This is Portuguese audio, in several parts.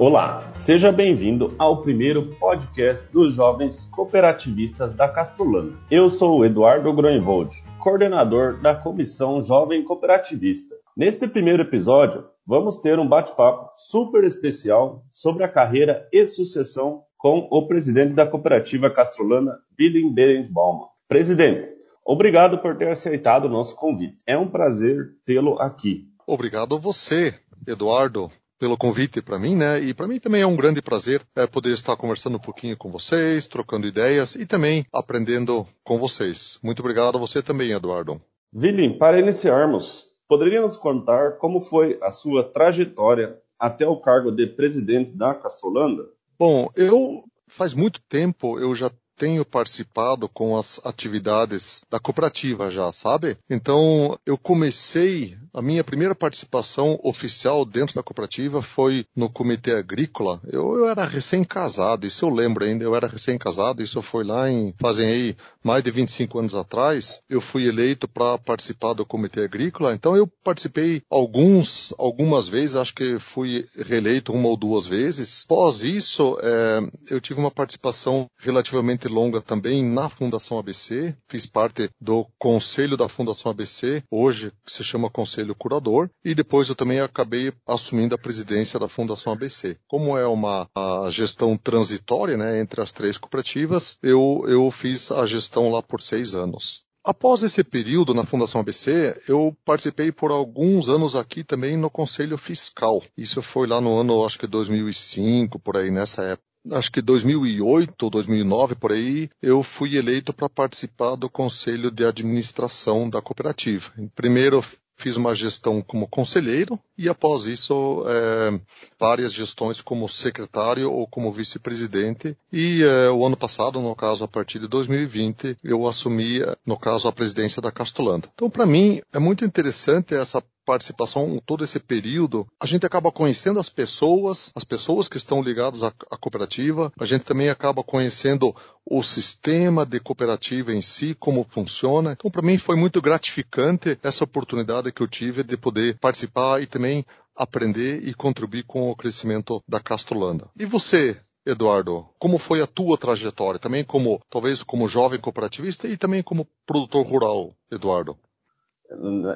Olá, seja bem-vindo ao primeiro podcast dos jovens cooperativistas da Castrolana. Eu sou o Eduardo Groenvold, coordenador da Comissão Jovem Cooperativista. Neste primeiro episódio, vamos ter um bate-papo super especial sobre a carreira e sucessão com o presidente da cooperativa castrolana, Willem Berenbaum. Presidente, obrigado por ter aceitado o nosso convite. É um prazer tê-lo aqui. Obrigado a você, Eduardo pelo convite para mim, né? E para mim também é um grande prazer é, poder estar conversando um pouquinho com vocês, trocando ideias e também aprendendo com vocês. Muito obrigado a você também, Eduardo. Vilim, para iniciarmos, poderia nos contar como foi a sua trajetória até o cargo de presidente da Castrolanda? Bom, eu faz muito tempo eu já tenho participado com as atividades da cooperativa já, sabe? Então, eu comecei, a minha primeira participação oficial dentro da cooperativa foi no comitê agrícola. Eu, eu era recém-casado, isso eu lembro ainda, eu era recém-casado, isso foi lá em, fazem aí mais de 25 anos atrás. Eu fui eleito para participar do comitê agrícola, então eu participei alguns, algumas vezes, acho que fui reeleito uma ou duas vezes. Após isso, é, eu tive uma participação relativamente longa também na Fundação ABC, fiz parte do conselho da Fundação ABC, hoje se chama Conselho Curador, e depois eu também acabei assumindo a presidência da Fundação ABC. Como é uma gestão transitória né, entre as três cooperativas, eu, eu fiz a gestão lá por seis anos. Após esse período na Fundação ABC, eu participei por alguns anos aqui também no Conselho Fiscal. Isso foi lá no ano, acho que 2005, por aí nessa época acho que 2008 ou 2009 por aí, eu fui eleito para participar do conselho de administração da cooperativa. Primeiro fiz uma gestão como conselheiro e após isso é, várias gestões como secretário ou como vice-presidente e é, o ano passado, no caso a partir de 2020, eu assumi no caso a presidência da Castolanda. Então para mim é muito interessante essa participação todo esse período, a gente acaba conhecendo as pessoas, as pessoas que estão ligadas à, à cooperativa, a gente também acaba conhecendo o sistema de cooperativa em si, como funciona. Então, para mim foi muito gratificante essa oportunidade que eu tive de poder participar e também aprender e contribuir com o crescimento da Castrolanda. E você, Eduardo, como foi a tua trajetória? Também como, talvez como jovem cooperativista e também como produtor rural, Eduardo?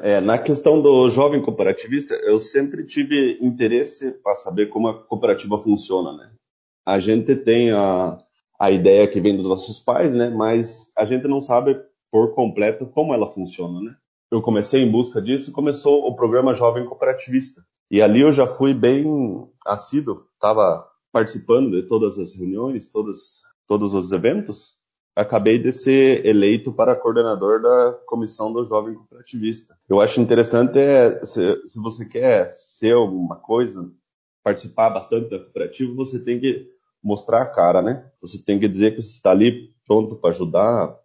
É, na questão do jovem cooperativista, eu sempre tive interesse para saber como a cooperativa funciona, né? A gente tem a, a ideia que vem dos nossos pais, né? Mas a gente não sabe por completo como ela funciona, né? Eu comecei em busca disso começou o programa Jovem Cooperativista. E ali eu já fui bem assíduo, estava participando de todas as reuniões, todos, todos os eventos, acabei de ser eleito para coordenador da comissão do jovem cooperativista. Eu acho interessante é, se, se você quer ser alguma coisa, participar bastante da cooperativa, você tem que mostrar a cara, né? Você tem que dizer que você está ali pronto para ajudar,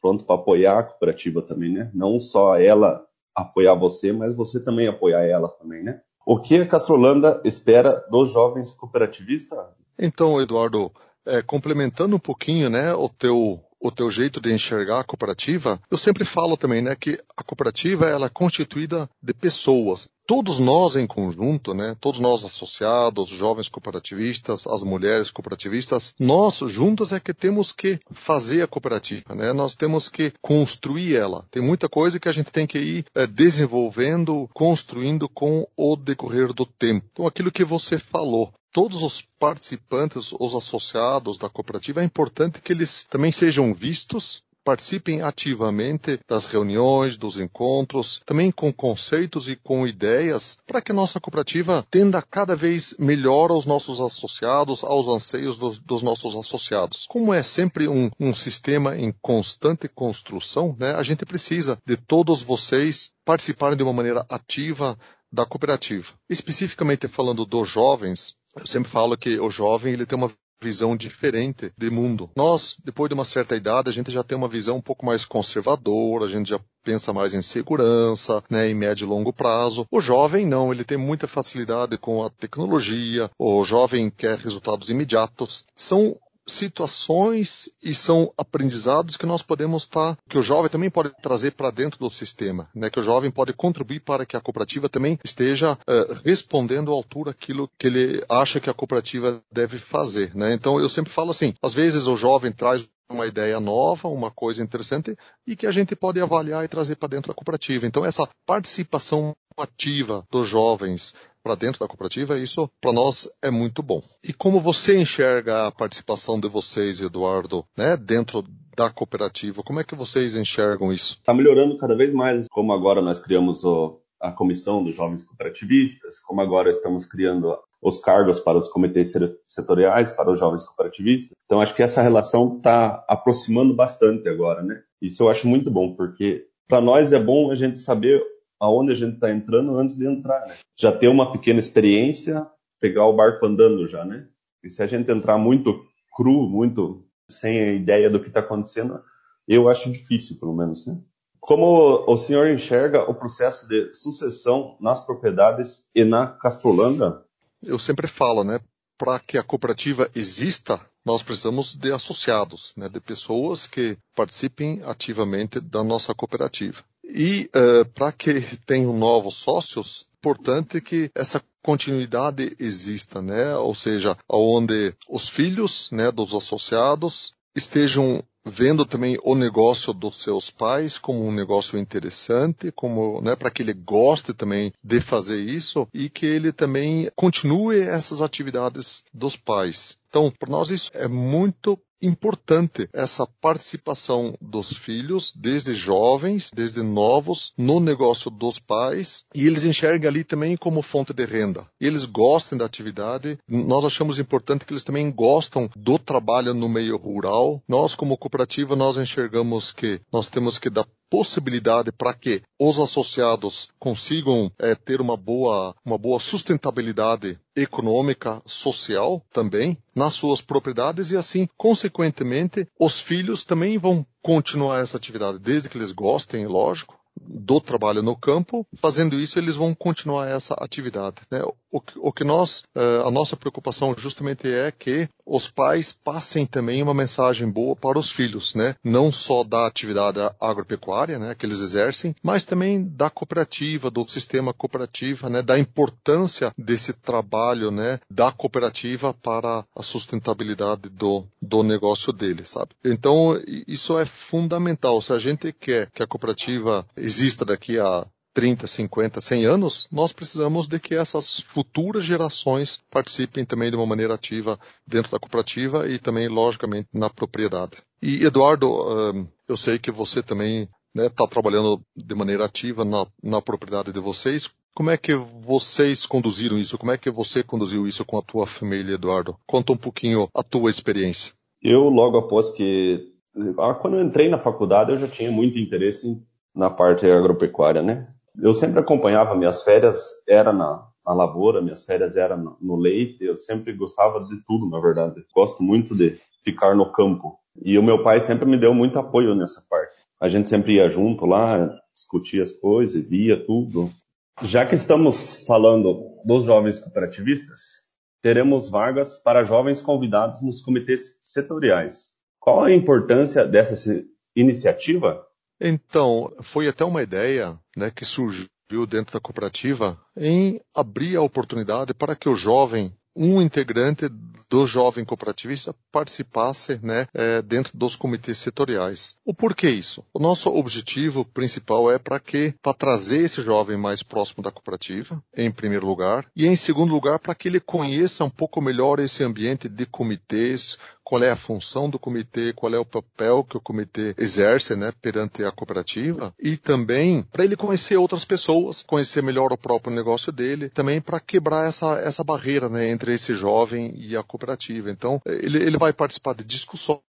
pronto para apoiar a cooperativa também, né? Não só ela apoiar você, mas você também apoiar ela também, né? O que a Castrolanda espera dos jovens cooperativistas? Então, Eduardo, é, complementando um pouquinho, né, o teu o teu jeito de enxergar a cooperativa, eu sempre falo também, né, que a cooperativa ela é constituída de pessoas. Todos nós em conjunto, né, todos nós associados, jovens cooperativistas, as mulheres cooperativistas, nós juntos é que temos que fazer a cooperativa, né? Nós temos que construir ela. Tem muita coisa que a gente tem que ir é, desenvolvendo, construindo com o decorrer do tempo. Então, aquilo que você falou, todos os participantes, os associados da cooperativa, é importante que eles também sejam vistos, participem ativamente das reuniões, dos encontros, também com conceitos e com ideias, para que nossa cooperativa tenda cada vez melhor aos nossos associados, aos anseios dos, dos nossos associados. Como é sempre um, um sistema em constante construção, né, a gente precisa de todos vocês participarem de uma maneira ativa da cooperativa. Especificamente falando dos jovens, eu sempre falo que o jovem ele tem uma visão diferente de mundo. Nós, depois de uma certa idade, a gente já tem uma visão um pouco mais conservadora, a gente já pensa mais em segurança, né, em médio e longo prazo. O jovem não, ele tem muita facilidade com a tecnologia, o jovem quer resultados imediatos. São situações e são aprendizados que nós podemos estar, tá, que o jovem também pode trazer para dentro do sistema, né? Que o jovem pode contribuir para que a cooperativa também esteja uh, respondendo à altura aquilo que ele acha que a cooperativa deve fazer, né? Então eu sempre falo assim, às vezes o jovem traz uma ideia nova, uma coisa interessante e que a gente pode avaliar e trazer para dentro da cooperativa. Então essa participação ativa dos jovens para dentro da cooperativa, isso para nós é muito bom. E como você enxerga a participação de vocês, Eduardo, né, dentro da cooperativa? Como é que vocês enxergam isso? Está melhorando cada vez mais, como agora nós criamos o, a comissão dos jovens cooperativistas, como agora estamos criando os cargos para os comitês setoriais, para os jovens cooperativistas. Então, acho que essa relação está aproximando bastante agora, né? Isso eu acho muito bom, porque para nós é bom a gente saber aonde a gente está entrando antes de entrar, né? Já ter uma pequena experiência, pegar o barco andando já, né? E se a gente entrar muito cru, muito sem a ideia do que está acontecendo, eu acho difícil, pelo menos, né? Como o senhor enxerga o processo de sucessão nas propriedades e na castrolanda? Eu sempre falo, né? Para que a cooperativa exista, nós precisamos de associados, né, de pessoas que participem ativamente da nossa cooperativa. E uh, para que tenham novos sócios, importante que essa continuidade exista, né? Ou seja, onde os filhos, né, dos associados estejam vendo também o negócio dos seus pais como um negócio interessante, como, né, para que ele goste também de fazer isso e que ele também continue essas atividades dos pais. Então, para nós isso é muito importante essa participação dos filhos, desde jovens, desde novos, no negócio dos pais, e eles enxergam ali também como fonte de renda. Eles gostam da atividade, nós achamos importante que eles também gostam do trabalho no meio rural. Nós, como cooperativa, nós enxergamos que nós temos que dar possibilidade para que os associados consigam é, ter uma boa, uma boa sustentabilidade econômica, social também nas suas propriedades e assim, consequentemente, os filhos também vão continuar essa atividade desde que eles gostem, lógico, do trabalho no campo. Fazendo isso, eles vão continuar essa atividade. Né? O, o, que nós, eh, a nossa preocupação justamente é que os pais passem também uma mensagem boa para os filhos, né? Não só da atividade agropecuária, né, que eles exercem, mas também da cooperativa, do sistema cooperativo, né, da importância desse trabalho, né, da cooperativa para a sustentabilidade do, do negócio deles, sabe? Então, isso é fundamental. Se a gente quer que a cooperativa exista daqui a 30, 50, 100 anos, nós precisamos de que essas futuras gerações participem também de uma maneira ativa dentro da cooperativa e também, logicamente, na propriedade. E, Eduardo, eu sei que você também está né, tá trabalhando de maneira ativa na, na propriedade de vocês. Como é que vocês conduziram isso? Como é que você conduziu isso com a tua família, Eduardo? Conta um pouquinho a tua experiência. Eu, logo após que... Ah, quando eu entrei na faculdade, eu já tinha muito interesse na parte agropecuária, né? Eu sempre acompanhava, minhas férias era na, na lavoura, minhas férias eram no leite, eu sempre gostava de tudo, na verdade. Gosto muito de ficar no campo. E o meu pai sempre me deu muito apoio nessa parte. A gente sempre ia junto lá, discutia as coisas, via tudo. Já que estamos falando dos jovens cooperativistas, teremos vagas para jovens convidados nos comitês setoriais. Qual a importância dessa iniciativa então, foi até uma ideia né, que surgiu dentro da cooperativa em abrir a oportunidade para que o jovem um integrante do jovem cooperativista participasse né, é, dentro dos comitês setoriais. O porquê isso? O nosso objetivo principal é para que para trazer esse jovem mais próximo da cooperativa, em primeiro lugar, e em segundo lugar para que ele conheça um pouco melhor esse ambiente de comitês, qual é a função do comitê, qual é o papel que o comitê exerce né, perante a cooperativa e também para ele conhecer outras pessoas, conhecer melhor o próprio negócio dele, também para quebrar essa, essa barreira né, entre esse jovem e a cooperativa. Então, ele, ele vai participar de discussões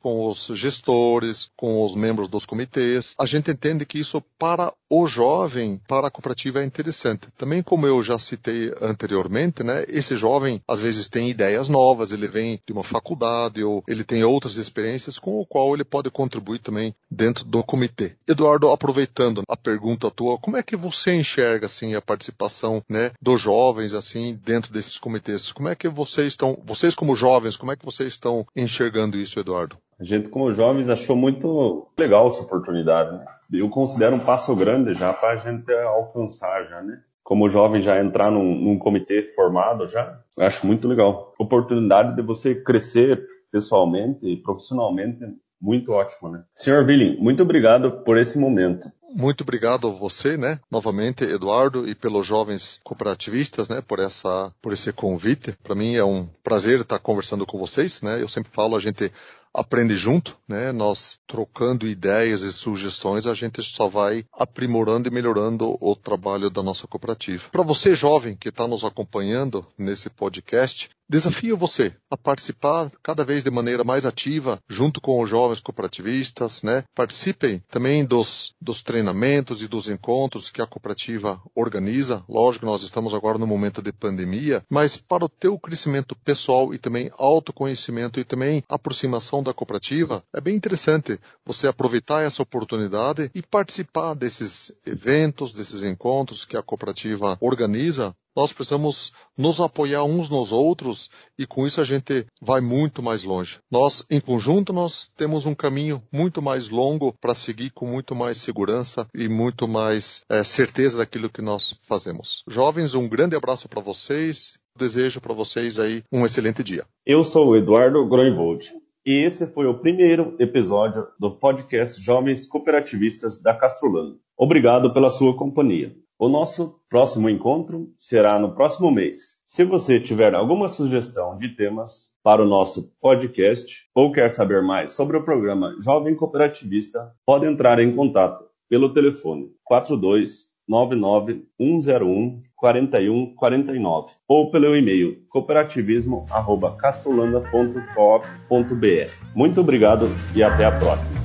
com os gestores, com os membros dos comitês. A gente entende que isso para o jovem, para a cooperativa é interessante. Também como eu já citei anteriormente, né, esse jovem às vezes tem ideias novas, ele vem de uma faculdade ou ele tem outras experiências com o qual ele pode contribuir também dentro do comitê. Eduardo, aproveitando a pergunta tua, como é que você enxerga assim a participação, né, dos jovens assim dentro desses comitês? Como é que vocês estão, vocês como jovens, como é que vocês estão enxergando isso, Eduardo? A gente, como jovens, achou muito legal essa oportunidade. Né? Eu considero um passo grande já para a gente alcançar já, né? Como jovem já entrar num, num comitê formado já, acho muito legal. Oportunidade de você crescer pessoalmente e profissionalmente muito ótimo, né? Senhor Willing, muito obrigado por esse momento. Muito obrigado a você, né? Novamente, Eduardo, e pelos jovens cooperativistas, né? Por essa, por esse convite. Para mim é um prazer estar conversando com vocês, né? Eu sempre falo, a gente aprende junto, né? Nós trocando ideias e sugestões, a gente só vai aprimorando e melhorando o trabalho da nossa cooperativa. Para você jovem que está nos acompanhando nesse podcast, desafio você a participar cada vez de maneira mais ativa junto com os jovens cooperativistas, né? Participem também dos, dos treinamentos e dos encontros que a cooperativa organiza. Lógico, nós estamos agora no momento de pandemia, mas para o teu crescimento pessoal e também autoconhecimento e também aproximação da cooperativa, é bem interessante você aproveitar essa oportunidade e participar desses eventos, desses encontros que a cooperativa organiza nós precisamos nos apoiar uns nos outros e com isso a gente vai muito mais longe. Nós, em conjunto, nós temos um caminho muito mais longo para seguir com muito mais segurança e muito mais é, certeza daquilo que nós fazemos. Jovens, um grande abraço para vocês. Desejo para vocês aí um excelente dia. Eu sou o Eduardo Groenvold. E esse foi o primeiro episódio do podcast Jovens Cooperativistas da Castrolano. Obrigado pela sua companhia. O nosso próximo encontro será no próximo mês. Se você tiver alguma sugestão de temas para o nosso podcast ou quer saber mais sobre o programa Jovem Cooperativista, pode entrar em contato pelo telefone 42 99101 4149 ou pelo e-mail cooperativismo@castrolanda.coop.br. Muito obrigado e até a próxima.